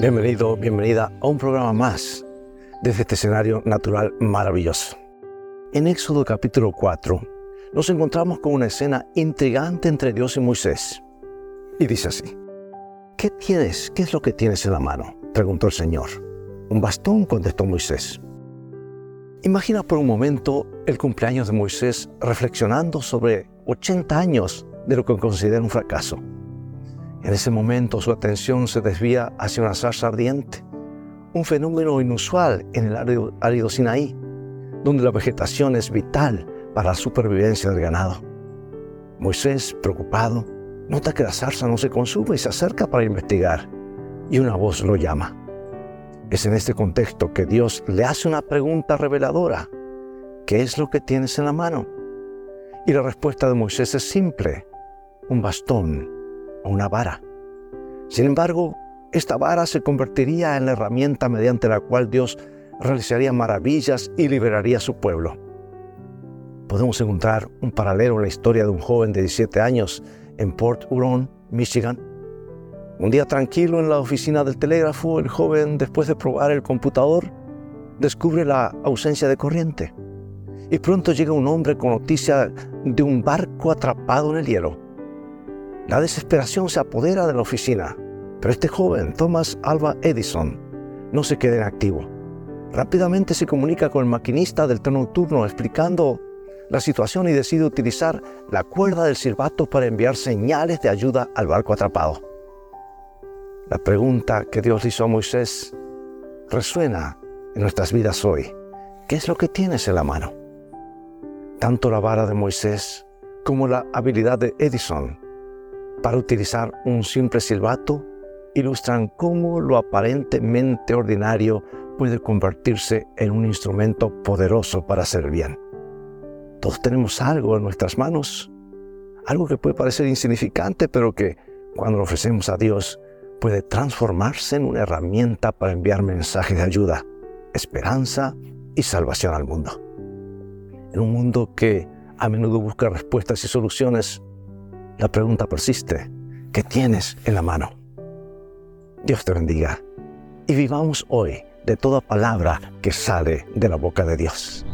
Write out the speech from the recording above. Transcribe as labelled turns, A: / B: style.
A: Bienvenido, bienvenida a un programa más desde este escenario natural maravilloso. En Éxodo capítulo 4 nos encontramos con una escena intrigante entre Dios y Moisés. Y dice así, ¿qué tienes? ¿Qué es lo que tienes en la mano? preguntó el Señor. Un bastón, contestó Moisés. Imagina por un momento el cumpleaños de Moisés reflexionando sobre 80 años de lo que considera un fracaso. En ese momento su atención se desvía hacia una zarza ardiente, un fenómeno inusual en el árido, árido Sinaí, donde la vegetación es vital para la supervivencia del ganado. Moisés, preocupado, nota que la zarza no se consume y se acerca para investigar, y una voz lo llama. Es en este contexto que Dios le hace una pregunta reveladora. ¿Qué es lo que tienes en la mano? Y la respuesta de Moisés es simple, un bastón una vara. Sin embargo, esta vara se convertiría en la herramienta mediante la cual Dios realizaría maravillas y liberaría a su pueblo. Podemos encontrar un paralelo en la historia de un joven de 17 años en Port Huron, Michigan. Un día tranquilo en la oficina del telégrafo, el joven, después de probar el computador, descubre la ausencia de corriente. Y pronto llega un hombre con noticia de un barco atrapado en el hielo. La desesperación se apodera de la oficina, pero este joven, Thomas Alva Edison, no se queda inactivo. Rápidamente se comunica con el maquinista del tren nocturno explicando la situación y decide utilizar la cuerda del silbato para enviar señales de ayuda al barco atrapado. La pregunta que Dios hizo a Moisés resuena en nuestras vidas hoy. ¿Qué es lo que tienes en la mano? Tanto la vara de Moisés como la habilidad de Edison para utilizar un simple silbato ilustran cómo lo aparentemente ordinario puede convertirse en un instrumento poderoso para hacer bien. Todos tenemos algo en nuestras manos, algo que puede parecer insignificante, pero que cuando lo ofrecemos a Dios puede transformarse en una herramienta para enviar mensajes de ayuda, esperanza y salvación al mundo. En un mundo que a menudo busca respuestas y soluciones, la pregunta persiste, ¿qué tienes en la mano? Dios te bendiga y vivamos hoy de toda palabra que sale de la boca de Dios.